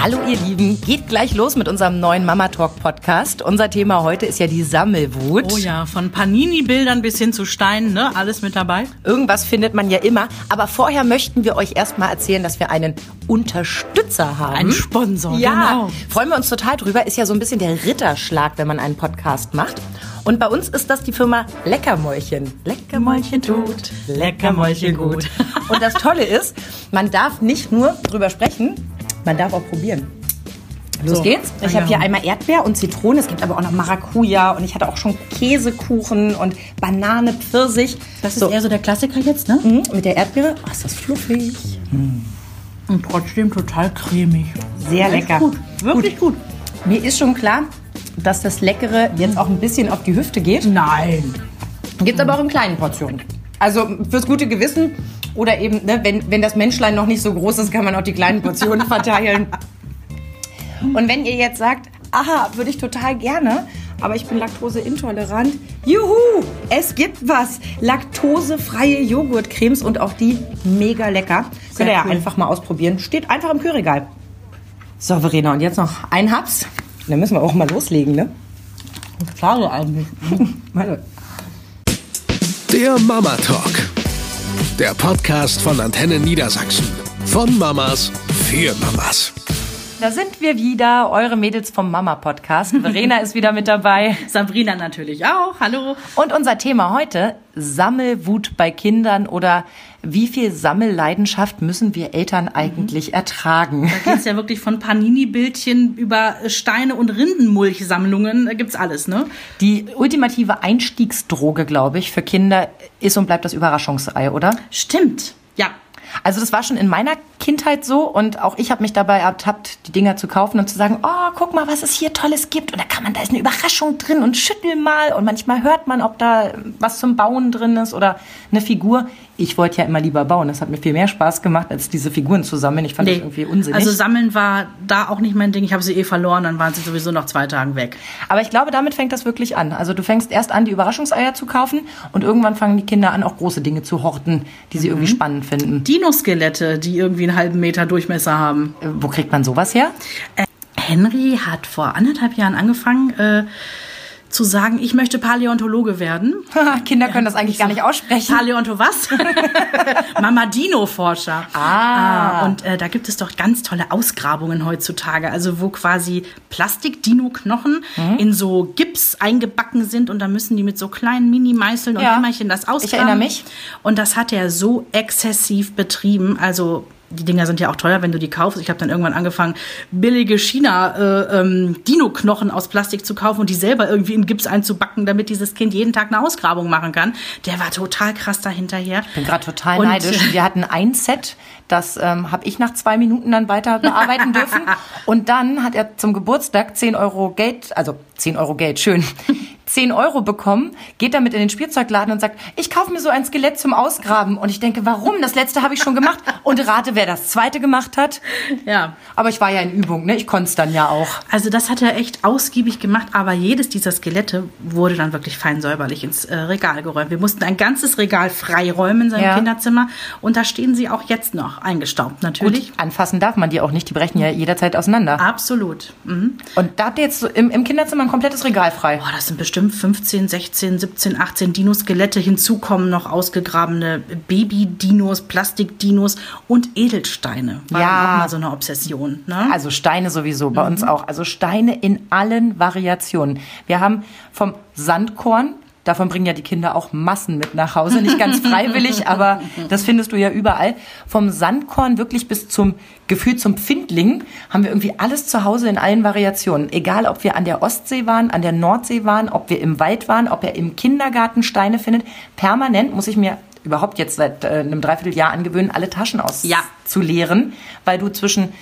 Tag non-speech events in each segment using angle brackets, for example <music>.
Hallo ihr Lieben, geht gleich los mit unserem neuen Mama Talk Podcast. Unser Thema heute ist ja die Sammelwut. Oh ja, von Panini-Bildern bis hin zu Steinen, ne? Alles mit dabei. Irgendwas findet man ja immer. Aber vorher möchten wir euch erstmal erzählen, dass wir einen Unterstützer haben. Ein Sponsor, ja, genau. freuen wir uns total drüber. Ist ja so ein bisschen der Ritterschlag, wenn man einen Podcast macht. Und bei uns ist das die Firma Leckermäulchen. Leckermäulchen tut, Leckermäulchen gut. Und das Tolle ist, man darf nicht nur drüber sprechen, man darf auch probieren. Los So. geht's. Ich Ah, habe ja. hier einmal Erdbeer und Zitrone. Es gibt aber auch noch Maracuja und ich hatte auch schon Käsekuchen und Banane, Pfirsich. Das ist so, eher so der Klassiker jetzt, ne? mhm, mit der Erdbeere. Oh, ist das fluffig. Und trotzdem total cremig. Sehr lecker. Gut, wirklich gut. Mir ist schon klar, dass das Leckere jetzt auch ein bisschen auf die Hüfte geht. Nein. Gibt aber auch in kleinen Portionen. Also fürs gute Gewissen oder eben, ne, wenn, wenn das Menschlein noch nicht so groß ist, kann man auch die kleinen Portionen <laughs> verteilen. Und wenn ihr jetzt sagt, aha, würde ich total gerne, aber ich bin laktoseintolerant, juhu, es gibt was. Laktosefreie Joghurtcremes und auch die mega lecker. Könnt ihr ja cool. einfach mal ausprobieren. Steht einfach im Kühlregal. So, Verena, und jetzt noch ein Haps. Dann müssen wir auch mal loslegen, ne? Schade eigentlich. <laughs> Warte. Der Mama Talk. Der Podcast von Antenne Niedersachsen. Von Mamas für Mamas. Da sind wir wieder, eure Mädels vom Mama Podcast. <laughs> Verena ist wieder mit dabei. Sabrina natürlich auch. Hallo. Und unser Thema heute, Sammelwut bei Kindern oder wie viel Sammelleidenschaft müssen wir Eltern eigentlich ertragen? Da geht's ja wirklich von Panini-Bildchen über Steine- und Rindenmulchsammlungen. Da gibt's alles, ne? Die ultimative Einstiegsdroge, glaube ich, für Kinder ist und bleibt das Überraschungsei, oder? Stimmt. Ja. Also das war schon in meiner Kindheit so und auch ich habe mich dabei ertappt, die Dinger zu kaufen und zu sagen, oh, guck mal, was es hier Tolles gibt und da kann man, da ist eine Überraschung drin und schüttel mal und manchmal hört man, ob da was zum Bauen drin ist oder eine Figur. Ich wollte ja immer lieber bauen, das hat mir viel mehr Spaß gemacht, als diese Figuren zu sammeln. Ich fand das irgendwie unsinnig. Also sammeln war da auch nicht mein Ding. Ich habe sie eh verloren, dann waren sie sowieso nach zwei Tagen weg. Aber ich glaube, damit fängt das wirklich an. Also du fängst erst an, die Überraschungseier zu kaufen und irgendwann fangen die Kinder an, auch große Dinge zu horten, die sie irgendwie spannend finden. Dinoskelette, die irgendwie einen halben Meter Durchmesser haben. Äh, Wo kriegt man sowas her? Henry hat vor anderthalb Jahren angefangen äh, zu sagen, ich möchte Paläontologe werden. <laughs> Kinder können das eigentlich gar nicht aussprechen. Paläonto was? <laughs> Mamadino-Forscher. Ah. Und äh, da gibt es doch ganz tolle Ausgrabungen heutzutage, also wo quasi Plastik-Dino-Knochen Mhm. in so Gips eingebacken sind und da müssen die mit so kleinen Mini-Meißeln und Ja. Hämmerchen das ausgraben. Ich erinnere mich. Und das hat er so exzessiv betrieben, also die Dinger sind ja auch teuer, wenn du die kaufst. Ich habe dann irgendwann angefangen, billige China äh, ähm, Dino-Knochen aus Plastik zu kaufen und die selber irgendwie in Gips einzubacken, damit dieses Kind jeden Tag eine Ausgrabung machen kann. Der war total krass dahinterher. Ich bin gerade total Und- neidisch. <laughs> Wir hatten ein Set, das ähm, habe ich nach zwei Minuten dann weiter bearbeiten dürfen. <laughs> Und dann hat er zum Geburtstag 10 Euro Geld, also 10 Euro Geld, schön, 10 Euro bekommen, geht damit in den Spielzeugladen und sagt, ich kaufe mir so ein Skelett zum Ausgraben. Und ich denke, warum? Das letzte habe ich schon gemacht. Und rate, wer das zweite gemacht hat. Ja. Aber ich war ja in Übung, ne? Ich konnte es dann ja auch. Also das hat er echt ausgiebig gemacht, aber jedes dieser Skelette wurde dann wirklich fein säuberlich ins äh, Regal geräumt. Wir mussten ein ganzes Regal freiräumen in seinem Ja. Kinderzimmer und da stehen sie auch jetzt noch, eingestaubt natürlich. Gut, anfassen darf man die auch nicht. Die brechen ja jederzeit auseinander. Absolut. Mhm. Und da habt ihr jetzt so im, im Kinderzimmer ein komplettes Regal frei. Boah, das sind bestimmt 15, 16, 17, 18 Dinoskelette. Hinzu kommen noch ausgegrabene Baby-Dinos, Plastik-Dinos und Edelsteine. War Ja. auch mal so eine Obsession. Ne? Also Steine sowieso, bei uns auch. Also Steine in allen Variationen. Wir haben vom Sandkorn, davon bringen ja die Kinder auch Massen mit nach Hause, nicht ganz freiwillig, <laughs> aber das findest du ja überall. Vom Sandkorn wirklich bis zum Gefühl zum Pfindling haben wir irgendwie alles zu Hause in allen Variationen. Egal, ob wir an der Ostsee waren, an der Nordsee waren, ob wir im Wald waren, ob er im Kindergarten Steine findet. Permanent muss ich mir überhaupt jetzt seit äh, einem Dreivierteljahr angewöhnen, alle Taschen Ja. auszuleeren, weil du zwischen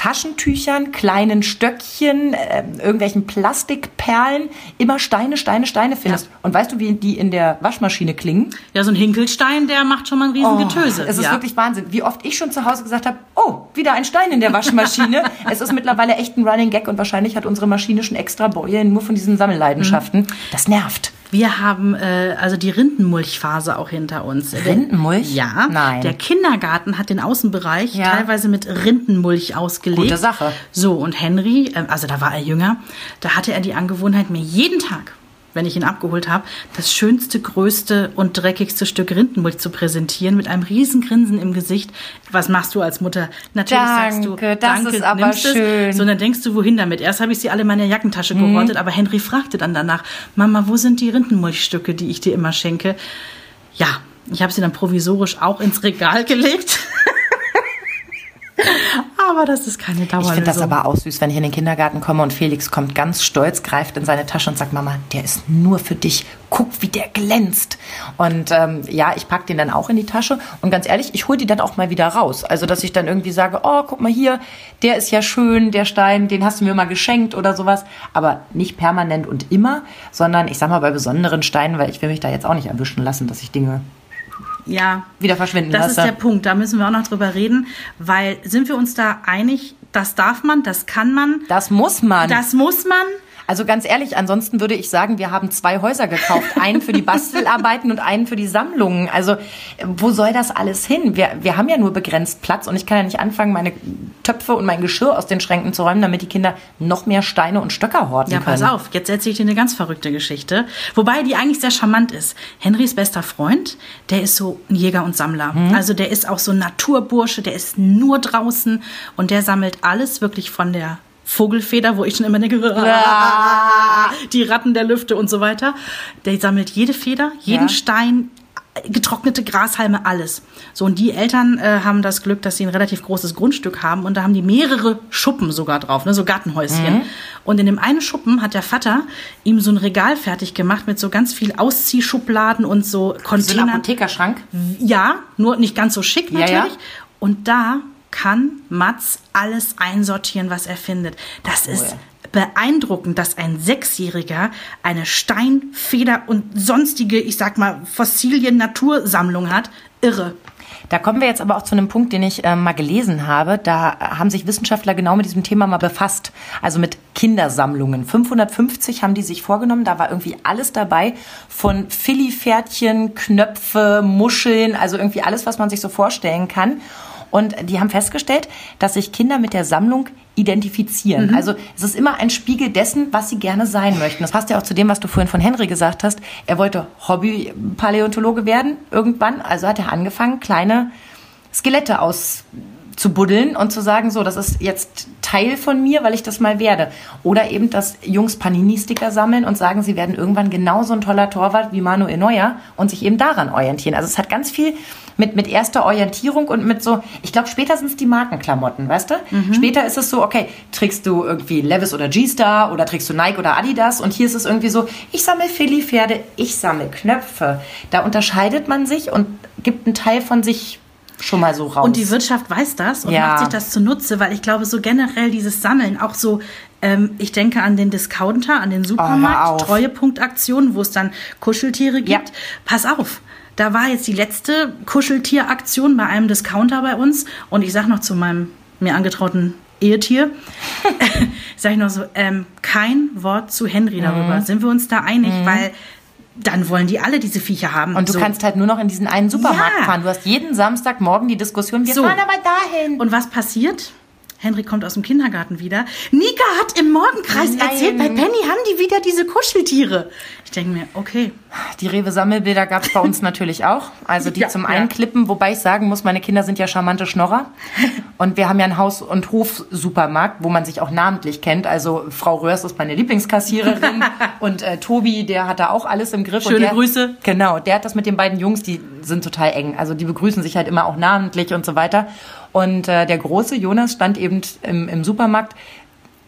Taschentüchern, kleinen Stöckchen, äh, irgendwelchen Plastikperlen immer Steine, Steine, Steine findest. Und weißt du, wie die in der Waschmaschine klingen? Ja, so ein Hinkelstein, der macht schon mal ein Riesengetöse. Oh, es ist ja. wirklich Wahnsinn. Wie oft ich schon zu Hause gesagt habe, oh, wieder ein Stein in der Waschmaschine. <laughs> es ist mittlerweile echt ein Running Gag und wahrscheinlich hat unsere Maschine schon extra Beulen nur von diesen Sammelleidenschaften. Das nervt. Wir haben äh, also die Rindenmulchphase auch hinter uns. Rindenmulch? Ja. Nein. Der Kindergarten hat den Außenbereich Ja. teilweise mit Rindenmulch ausgelegt. Gute Sache. So, und Henry, äh, also da war er jünger, da hatte er die Angewohnheit, mir jeden Tag, wenn ich ihn abgeholt habe, das schönste, größte und dreckigste Stück Rindenmulch zu präsentieren mit einem riesen Grinsen im Gesicht. Was machst du als Mutter? Natürlich sagst du, Danke, das danke, ist aber es. schön. So, und dann denkst du, wohin damit? Erst habe ich sie alle in meine Jackentasche Mhm. gehortet, aber Henry fragte dann danach, Mama, wo sind die Rindenmulchstücke, die ich dir immer schenke? Ja, ich habe sie dann provisorisch auch ins Regal gelegt. Aber das ist keine Dauerlösung. Ich finde das aber auch süß, wenn ich in den Kindergarten komme und Felix kommt ganz stolz, greift in seine Tasche und sagt, Mama, der ist nur für dich. Guck, wie der glänzt. Und ähm, ja, ich pack den dann auch in die Tasche. Und ganz ehrlich, ich hole die dann auch mal wieder raus. Also, dass ich dann irgendwie sage, oh, guck mal hier, der ist ja schön, der Stein, den hast du mir mal geschenkt oder sowas. Aber nicht permanent und immer, sondern ich sag mal bei besonderen Steinen, weil ich will mich da jetzt auch nicht erwischen lassen, dass ich Dinge ja, wieder verschwinden Das lasse. ist der Punkt, da müssen wir auch noch drüber reden, weil sind wir uns da einig, das darf man, das kann man, das muss man. das muss man. Also ganz ehrlich, ansonsten würde ich sagen, wir haben zwei Häuser gekauft. Einen für die Bastelarbeiten und einen für die Sammlungen. Also wo soll das alles hin? Wir, wir haben ja nur begrenzt Platz und ich kann ja nicht anfangen, meine Töpfe und mein Geschirr aus den Schränken zu räumen, damit die Kinder noch mehr Steine und Stöcker horten Ja, können. pass auf, jetzt erzähle ich dir eine ganz verrückte Geschichte. Wobei die eigentlich sehr charmant ist. Henrys bester Freund, der ist so ein Jäger und Sammler. Also der ist auch so ein Naturbursche, der ist nur draußen und der sammelt alles wirklich von der Vogelfeder, wo ich schon immer denke, <laughs> die Ratten der Lüfte und so weiter. Der sammelt jede Feder, jeden Ja. Stein, getrocknete Grashalme, alles. So, und die Eltern äh, haben das Glück, dass sie ein relativ großes Grundstück haben und da haben die mehrere Schuppen sogar drauf, ne, so Gartenhäuschen. Mhm. Und in dem einen Schuppen hat der Vater ihm so ein Regal fertig gemacht mit so ganz viel Ausziehschubladen und so So ein Containern. Apothekerschrank. Ja, nur nicht ganz so schick Ja, natürlich. ja. Und da kann Mats alles einsortieren, was er findet. Das ist beeindruckend, dass ein Sechsjähriger eine Stein, Feder und sonstige, ich sag mal, Fossilien-Natursammlung hat. Irre. Da kommen wir jetzt aber auch zu einem Punkt, den ich ähm, mal gelesen habe. Da haben sich Wissenschaftler genau mit diesem Thema mal befasst. Also mit Kindersammlungen. 550 haben die sich vorgenommen. Da war irgendwie alles dabei. Von Philly-Pferdchen, Knöpfe, Muscheln, also irgendwie alles, was man sich so vorstellen kann. Und die haben festgestellt, dass sich Kinder mit der Sammlung identifizieren. Also es ist immer ein Spiegel dessen, was sie gerne sein möchten. Das passt ja auch zu dem, was du vorhin von Henry gesagt hast. Er wollte Hobby-Paläontologe werden irgendwann. Also hat er angefangen, kleine Skelette auszubuddeln und zu sagen, so, das ist jetzt Teil von mir, weil ich das mal werde. Oder eben, dass Jungs Panini-Sticker sammeln und sagen, sie werden irgendwann genauso ein toller Torwart wie Manuel Neuer und sich eben daran orientieren. Also es hat ganz viel mit, mit erster Orientierung und mit so, ich glaube, später sind es die Markenklamotten, weißt du? Später ist es so, okay, trägst du irgendwie Levis oder G-Star oder trägst du Nike oder Adidas und hier ist es irgendwie so, ich sammle Philly-Pferde, ich sammle Knöpfe. Da unterscheidet man sich und gibt einen Teil von sich schon mal so raus. Und die Wirtschaft weiß das und Ja. macht sich das zunutze, weil ich glaube, so generell dieses Sammeln, auch so, ähm, ich denke an den Discounter, an den hör Supermarkt, auf. Treuepunktaktionen, wo es dann Kuscheltiere gibt. Ja. Pass auf. Da war jetzt die letzte Kuscheltieraktion bei einem Discounter bei uns und ich sag noch zu meinem mir angetrauten Ehetier, <laughs> sag ich noch so, ähm, kein Wort zu Henry darüber. Mhm. Sind wir uns da einig? Weil dann wollen die alle diese Viecher haben. Und du so. kannst halt nur noch in diesen einen Supermarkt Ja. fahren. Du hast jeden Samstagmorgen die Diskussion, wir So. fahren aber dahin. Und was passiert? Henry kommt aus dem Kindergarten wieder. Nika hat im Morgenkreis Nein. erzählt, bei Penny haben die wieder diese Kuscheltiere. Ich denke mir, okay. Die Rewe-Sammelbilder gab es bei uns natürlich auch. Also die Ja, zum ja. Einklippen, wobei ich sagen muss, meine Kinder sind ja charmante Schnorrer. Und wir haben ja einen Haus- und Hof-Supermarkt, wo man sich auch namentlich kennt. Also Frau Röhrs ist meine Lieblingskassiererin <laughs> und äh, Tobi, der hat da auch alles im Griff. Schöne der, Grüße. Genau, der hat das mit den beiden Jungs, die sind total eng. Also die begrüßen sich halt immer auch namentlich und so weiter. Und äh, der große Jonas stand eben im, im Supermarkt.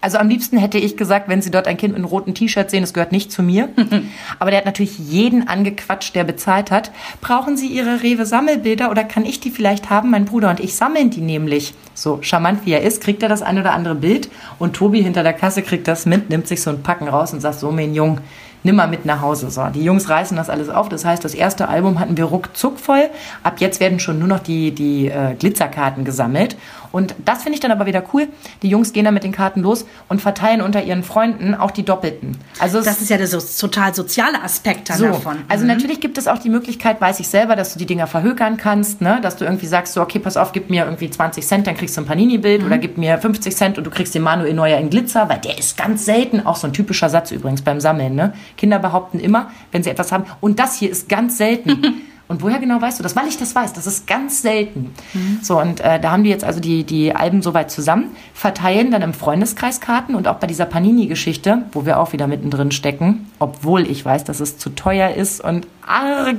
Also am liebsten hätte ich gesagt, wenn Sie dort ein Kind mit einem roten T-Shirt sehen, es gehört nicht zu mir. <laughs> Aber der hat natürlich jeden angequatscht, der bezahlt hat. Brauchen Sie Ihre Rewe-Sammelbilder oder kann ich die vielleicht haben? Mein Bruder und ich sammeln die nämlich. So charmant wie er ist, kriegt er das ein oder andere Bild und Tobi hinter der Kasse kriegt das mit, nimmt sich so ein Packen raus und sagt, so mein Jung, nimm mal mit nach Hause. So, die Jungs reißen das alles auf. Das heißt, das erste Album hatten wir ruckzuck voll. Ab jetzt werden schon nur noch die, die äh, Glitzerkarten gesammelt. Und das finde ich dann aber wieder cool. Die Jungs gehen dann mit den Karten los und verteilen unter ihren Freunden auch die Doppelten. Also Das ist ja der so, total soziale Aspekt dann so, davon. also natürlich gibt es auch die Möglichkeit, weiß ich selber, dass du die Dinger verhökern kannst, ne? dass du irgendwie sagst, so, okay, pass auf, gib mir irgendwie 20 Cent, dann kriegst du ein Panini-Bild oder gib mir 50 Cent und du kriegst den Manuel Neuer in Glitzer, weil der ist ganz selten, auch so ein typischer Satz übrigens beim Sammeln. Ne? Kinder behaupten immer, wenn sie etwas haben, und das hier ist ganz selten. <laughs> Und woher genau weißt du das? Weil ich das weiß, das ist ganz selten. So, und äh, da haben die jetzt also die, die Alben soweit zusammen, verteilen dann im Freundeskreis Karten und auch bei dieser Panini-Geschichte, wo wir auch wieder mittendrin stecken, obwohl ich weiß, dass es zu teuer ist und arg.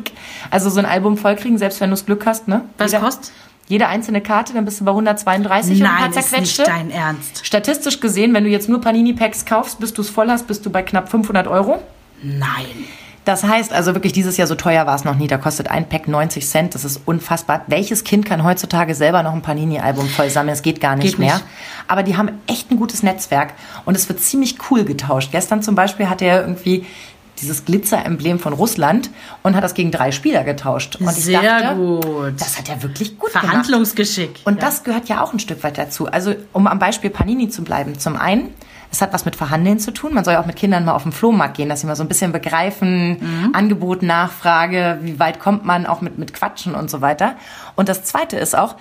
Also so ein Album vollkriegen, selbst wenn du das Glück hast, ne? Was kostet? Jede einzelne Karte, dann bist du bei 132 und ein paar Nein, ist zerquetschte. nicht dein Ernst. Statistisch gesehen, wenn du jetzt nur Panini-Packs kaufst, bis du es voll hast, bist du bei knapp 500 Euro. Nein. Das heißt also wirklich, dieses Jahr so teuer war es noch nie. Da kostet ein Pack 90 Cent. Das ist unfassbar. Welches Kind kann heutzutage selber noch ein Panini-Album voll sammeln? Es geht gar nicht Geht mehr. nicht. Aber die haben echt ein gutes Netzwerk und es wird ziemlich cool getauscht. Gestern zum Beispiel hatte er irgendwie dieses Glitzer-Emblem von Russland und hat das gegen drei Spieler getauscht. Und ich Sehr dachte, gut. das hat er wirklich gut gemacht. Verhandlungsgeschick. Und das gehört ja auch ein Stück weit dazu. Also, um am Beispiel Panini zu bleiben. Zum einen, es hat was mit Verhandeln zu tun. Man soll ja auch mit Kindern mal auf den Flohmarkt gehen, dass sie mal so ein bisschen begreifen, Angebot, Nachfrage, wie weit kommt man auch mit, mit Quatschen und so weiter. Und das zweite ist auch,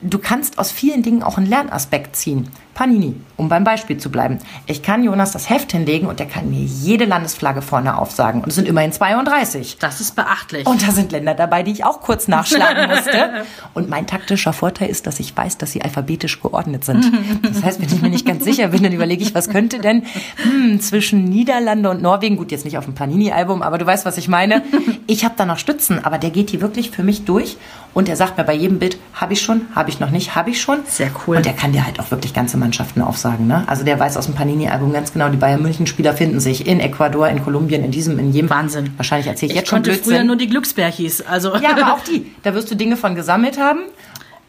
du kannst aus vielen Dingen auch einen Lernaspekt ziehen. Panini, um beim Beispiel zu bleiben. Ich kann Jonas das Heft hinlegen und der kann mir jede Landesflagge vorne aufsagen. Und es sind immerhin 32. Das ist beachtlich. Und da sind Länder dabei, die ich auch kurz nachschlagen musste. <laughs> Und mein taktischer Vorteil ist, dass ich weiß, dass sie alphabetisch geordnet sind. Das heißt, wenn ich mir nicht ganz sicher bin, dann überlege ich, was könnte denn hm, zwischen Niederlande und Norwegen, gut, jetzt nicht auf dem Panini-Album, aber du weißt, was ich meine. Ich habe da noch Stützen, aber der geht hier wirklich für mich durch. Und er sagt mir bei jedem Bild, habe ich schon, habe ich noch nicht, habe ich schon. Sehr cool. Und der kann dir halt auch wirklich ganze Mannschaften aufsagen. Ne? Also der weiß aus dem Panini-Album ganz genau, die Bayern München-Spieler finden sich in Ecuador, in Kolumbien, in diesem, in jedem. Wahnsinn. Wahrscheinlich erzähle ich, ich jetzt schon konnte Blödsinn. früher nur die Glücksbärchis. Also Ja, aber auch <laughs> die. Da wirst du Dinge von gesammelt haben.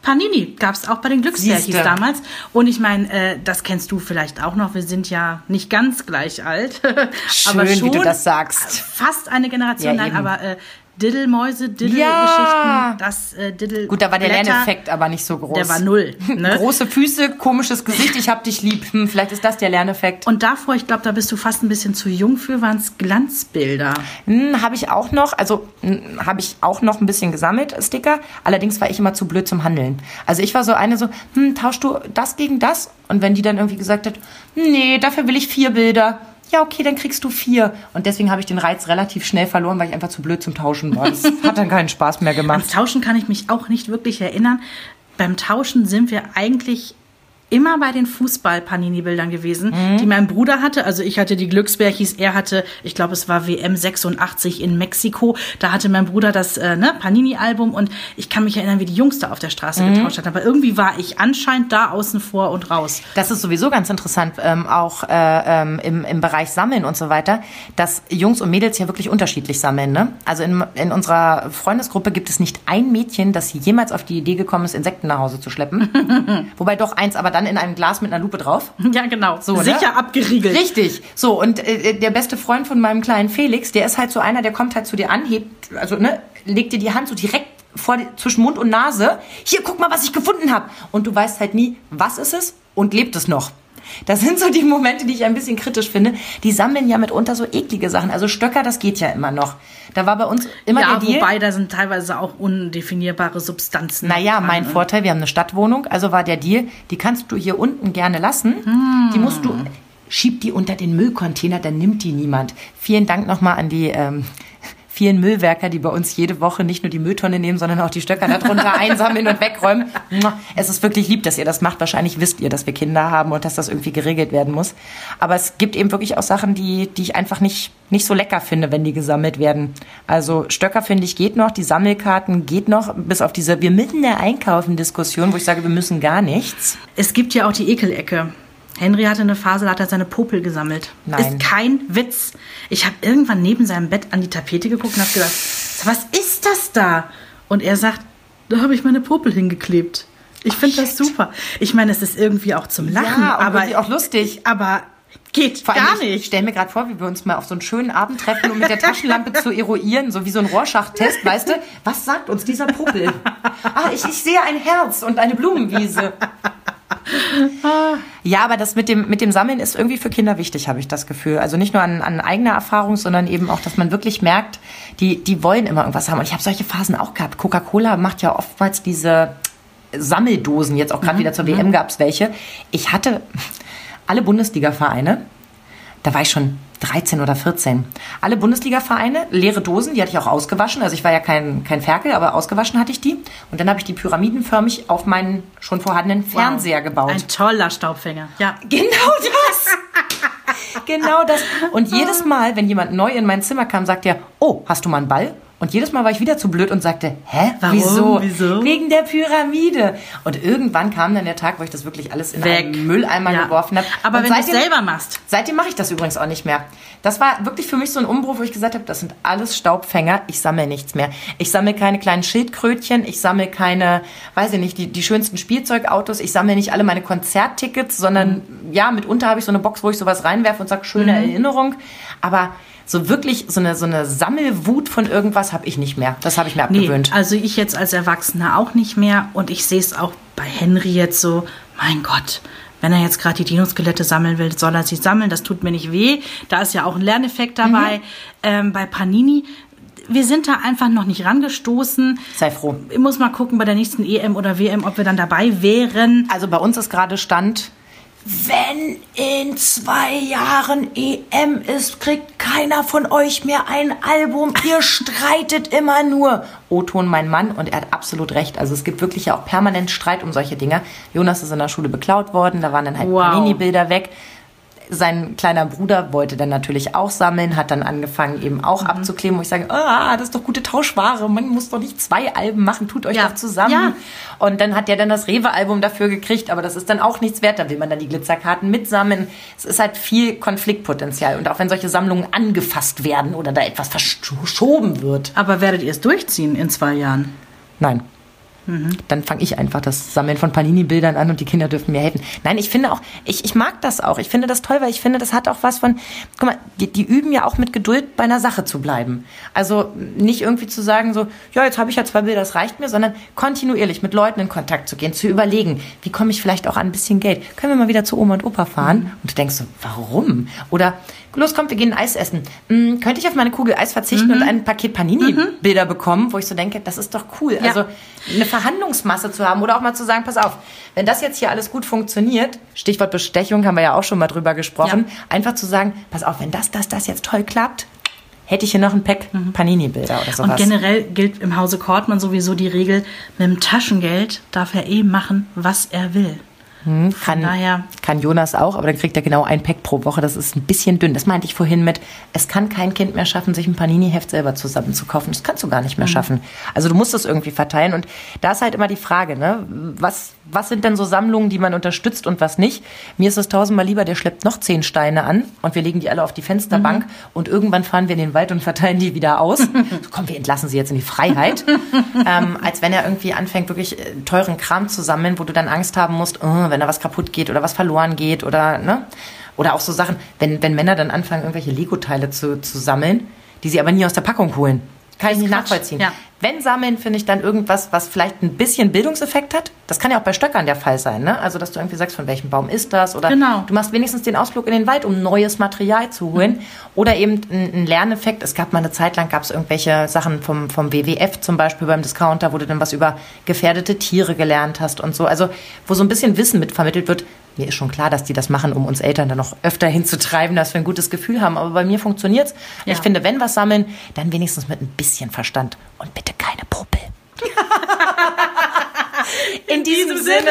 Panini gab es auch bei den Glücksbärchis damals. Und ich meine, äh, das kennst du vielleicht auch noch. Wir sind ja nicht ganz gleich alt. <laughs> aber Schön, schon wie du das sagst. Fast eine Generation Ja, lang. eben. Aber äh, Diddelmäuse, Diddle-Geschichten, Ja. das äh, Diddle. Gut, da war der Blätter, Lerneffekt aber nicht so groß. Der war null. Ne? <laughs> Große Füße, komisches Gesicht, ich hab dich lieb. Hm, vielleicht ist das der Lerneffekt. Und davor, ich glaube, da bist du fast ein bisschen zu jung für, waren es Glanzbilder. Hm, habe ich auch noch, also hm, habe ich auch noch ein bisschen gesammelt, Sticker. Allerdings war ich immer zu blöd zum Handeln. Also ich war so eine so, hm, tauschst du das gegen das? Und wenn die dann irgendwie gesagt hat, nee, dafür will ich vier Bilder. Ja, okay, dann kriegst du vier. Und deswegen habe ich den Reiz relativ schnell verloren, weil ich einfach zu blöd zum Tauschen war. Das <laughs> hat dann keinen Spaß mehr gemacht. Ans Tauschen kann ich mich auch nicht wirklich erinnern. Beim Tauschen sind wir eigentlich immer bei den Fußball-Panini-Bildern gewesen, Mhm. die mein Bruder hatte. Also ich hatte die Glücksbärchis, er hatte, ich glaube, es war WM 86 in Mexiko. Da hatte mein Bruder das äh, ne, Panini-Album und ich kann mich erinnern, wie die Jungs da auf der Straße Mhm. getauscht hatten. Aber irgendwie war ich anscheinend da außen vor und raus. Das ist sowieso ganz interessant, ähm, auch äh, ähm, im, im Bereich Sammeln und so weiter, dass Jungs und Mädels ja wirklich unterschiedlich sammeln. Ne? Also in, in unserer Freundesgruppe gibt es nicht ein Mädchen, das jemals auf die Idee gekommen ist, Insekten nach Hause zu schleppen. <laughs> Wobei doch eins, aber dann in einem Glas mit einer Lupe drauf. <laughs> Ja, genau. So, ne? Sicher abgeriegelt. Richtig. So, und äh, der beste Freund von meinem kleinen Felix, der ist halt so einer, der kommt halt zu dir an, hebt, also, ne, legt dir die Hand so direkt vor, zwischen Mund und Nase. Hier, guck mal, was ich gefunden habe. Und du weißt halt nie, was ist es und lebt es noch. Das sind so die Momente, die ich ein bisschen kritisch finde. Die sammeln ja mitunter so eklige Sachen. Also Stöcker, das geht ja immer noch. Da war bei uns immer Ja, der Deal. wobei da sind teilweise auch undefinierbare Substanzen. Naja, dran. mein Vorteil, wir haben eine Stadtwohnung, also war der Deal, die kannst du hier unten gerne lassen. Die musst du, schieb die unter den Müllcontainer, dann nimmt die niemand. Vielen Dank nochmal an die ähm, vielen Müllwerker, die bei uns jede Woche nicht nur die Mülltonne nehmen, sondern auch die Stöcker darunter <laughs> einsammeln und wegräumen. Es ist wirklich lieb, dass ihr das macht. Wahrscheinlich wisst ihr, dass wir Kinder haben und dass das irgendwie geregelt werden muss. Aber es gibt eben wirklich auch Sachen, die, die ich einfach nicht, nicht so lecker finde, wenn die gesammelt werden. Also Stöcker finde ich geht noch, die Sammelkarten geht noch, bis auf diese Wir müssen ja einkaufen Diskussion, wo ich sage, wir müssen gar nichts. Es gibt ja auch die Ekelecke. Henry hatte eine Phase, da hat er seine Popel gesammelt. Nein. Ist kein Witz. Ich habe irgendwann neben seinem Bett an die Tapete geguckt und habe gedacht, was ist das da? Und er sagt, da habe ich meine Popel hingeklebt. Ich finde das super. Ich meine, es ist irgendwie auch zum Lachen, Ja, und aber auch lustig. Aber Geht Vor allem, gar Ich nicht. stell mir gerade vor, wie wir uns mal auf so einen schönen Abend treffen, um mit der Taschenlampe zu eruieren, so wie so ein Rorschach-Test, weißt du? Was sagt uns dieser Puppel? Ah, ich, ich sehe ein Herz und eine Blumenwiese. <laughs> Ja, aber das mit dem, mit dem Sammeln ist irgendwie für Kinder wichtig, habe ich das Gefühl. Also nicht nur an, an eigener Erfahrung, sondern eben auch, dass man wirklich merkt, die, die wollen immer irgendwas haben. Und ich habe solche Phasen auch gehabt. Coca-Cola macht ja oftmals diese Sammeldosen. Jetzt auch gerade wieder zur WM gab es welche. Ich hatte alle Bundesliga-Vereine, da war ich schon 13 oder 14. Alle Bundesliga-Vereine, leere Dosen, die hatte ich auch ausgewaschen. Also ich war ja kein, kein Ferkel, aber ausgewaschen hatte ich die. Und dann habe ich die pyramidenförmig auf meinen schon vorhandenen Fernseher gebaut. Ein toller Staubfänger. Ja. <laughs> Genau das. genau das. Und jedes Mal, wenn jemand neu in mein Zimmer kam, sagt er, oh, hast du mal einen Ball? Und jedes Mal war ich wieder zu blöd und sagte, hä? Warum? Wieso? Wieso? Wegen der Pyramide. Und irgendwann kam dann der Tag, wo ich das wirklich alles in Weg. einen Mülleimer Ja. geworfen habe. Aber und wenn du es selber machst. Seitdem mache ich das übrigens auch nicht mehr. Das war wirklich für mich so ein Umbruch, wo ich gesagt habe, das sind alles Staubfänger. Ich sammle nichts mehr. Ich sammle keine kleinen Schildkrötchen. Ich sammle keine, weiß ich nicht, die, die schönsten Spielzeugautos. Ich sammle nicht alle meine Konzerttickets, sondern ja, mitunter habe ich so eine Box, wo ich sowas reinwerfe und sage, schöne Erinnerung. Aber so wirklich so eine, so eine Sammelwut von irgendwas habe ich nicht mehr. Das habe ich mir Nee, abgewöhnt. also ich jetzt als Erwachsener auch nicht mehr. Und ich sehe es auch bei Henry jetzt so, mein Gott, wenn er jetzt gerade die Dinoskelette sammeln will, soll er sie sammeln. Das tut mir nicht weh. Da ist ja auch ein Lerneffekt dabei. Ähm, bei Panini, wir sind da einfach noch nicht rangestoßen. Sei froh. Ich muss mal gucken bei der nächsten EM oder WM, ob wir dann dabei wären. Also bei uns ist gerade Stand, wenn in zwei Jahren EM ist, kriegt keiner von euch mehr ein Album. Ihr streitet immer nur. O-Ton mein Mann und er hat absolut recht. Also es gibt wirklich ja auch permanent Streit um solche Dinge. Jonas ist in der Schule beklaut worden, da waren dann halt Wow. Panini-Bilder weg. Sein kleiner Bruder wollte dann natürlich auch sammeln, hat dann angefangen eben auch Mhm. abzukleben, wo ich sage, ah, das ist doch gute Tauschware, man muss doch nicht zwei Alben machen, tut euch Ja. doch zusammen. Ja. Und dann hat der dann das Rewe-Album dafür gekriegt, aber das ist dann auch nichts wert. Da will man dann die Glitzerkarten mitsammeln. Es ist halt viel Konfliktpotenzial. Und auch wenn solche Sammlungen angefasst werden oder da etwas verschoben wird. Aber werdet ihr es durchziehen in zwei Jahren? Nein. Dann fange ich einfach das Sammeln von Panini-Bildern an und die Kinder dürfen mir helfen. Nein, ich finde auch, ich, ich mag das auch. Ich finde das toll, weil ich finde, das hat auch was von, guck mal, die, die üben ja auch mit Geduld bei einer Sache zu bleiben. Also nicht irgendwie zu sagen so, ja, jetzt habe ich ja zwei Bilder, das reicht mir, sondern kontinuierlich mit Leuten in Kontakt zu gehen, zu überlegen, wie komme ich vielleicht auch an ein bisschen Geld. Können wir mal wieder zu Oma und Opa fahren? Und du denkst so, warum? Oder, los, kommt, wir gehen Eis essen. Hm, könnte ich auf meine Kugel Eis verzichten und ein Paket Panini-Bilder bekommen, wo ich so denke, das ist doch cool. Ja. Also eine Verhandlungsmasse zu haben oder auch mal zu sagen, pass auf, wenn das jetzt hier alles gut funktioniert, Stichwort Bestechung haben wir ja auch schon mal drüber gesprochen, einfach zu sagen, pass auf, wenn das, das, das jetzt toll klappt, hätte ich hier noch ein Pack Panini-Bilder oder sowas. Und generell gilt im Hause Kortmann sowieso die Regel, mit dem Taschengeld darf er eh machen, was er will. Kann, daher- kann Jonas auch, aber dann kriegt er genau ein Pack pro Woche. Das ist ein bisschen dünn. Das meinte ich vorhin mit, es kann kein Kind mehr schaffen, sich ein Panini-Heft selber zusammenzukaufen. Das kannst du gar nicht mehr schaffen. Also du musst das irgendwie verteilen. Und da ist halt immer die Frage, ne? was, was sind denn so Sammlungen, die man unterstützt und was nicht? Mir ist es tausendmal lieber, der schleppt noch zehn Steine an und wir legen die alle auf die Fensterbank und irgendwann fahren wir in den Wald und verteilen die wieder aus. <laughs> so, komm, wir entlassen sie jetzt in die Freiheit. <laughs> ähm, als wenn er irgendwie anfängt, wirklich äh, teuren Kram zu sammeln, wo du dann Angst haben musst, oh, wenn da was kaputt geht oder was verloren geht oder, ne? Oder auch so Sachen, wenn, wenn Männer dann anfangen, irgendwelche Lego-Teile zu, zu sammeln, die sie aber nie aus der Packung holen. Kann ich nicht Quatsch. nachvollziehen. Ja. Wenn Sammeln, finde ich dann irgendwas, was vielleicht ein bisschen Bildungseffekt hat. Das kann ja auch bei Stöckern der Fall sein, ne? Also, dass du irgendwie sagst, von welchem Baum ist das? Oder Genau. du machst wenigstens den Ausflug in den Wald, um neues Material zu holen. Oder eben ein, ein Lerneffekt. Es gab mal eine Zeit lang, gab es irgendwelche Sachen vom, vom WWF zum Beispiel beim Discounter, wo du dann was über gefährdete Tiere gelernt hast und so. Also, wo so ein bisschen Wissen mit vermittelt wird. Mir ist schon klar, dass die das machen, um uns Eltern dann noch öfter hinzutreiben, dass wir ein gutes Gefühl haben. Aber bei mir funktioniert's. Ja. Ich finde, wenn was sammeln, dann wenigstens mit ein bisschen Verstand. Und bitte keine Puppel. <laughs> In diesem Sinne,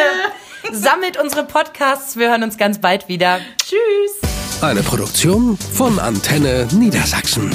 sammelt unsere Podcasts. Wir hören uns ganz bald wieder. Tschüss! Eine Produktion von Antenne Niedersachsen.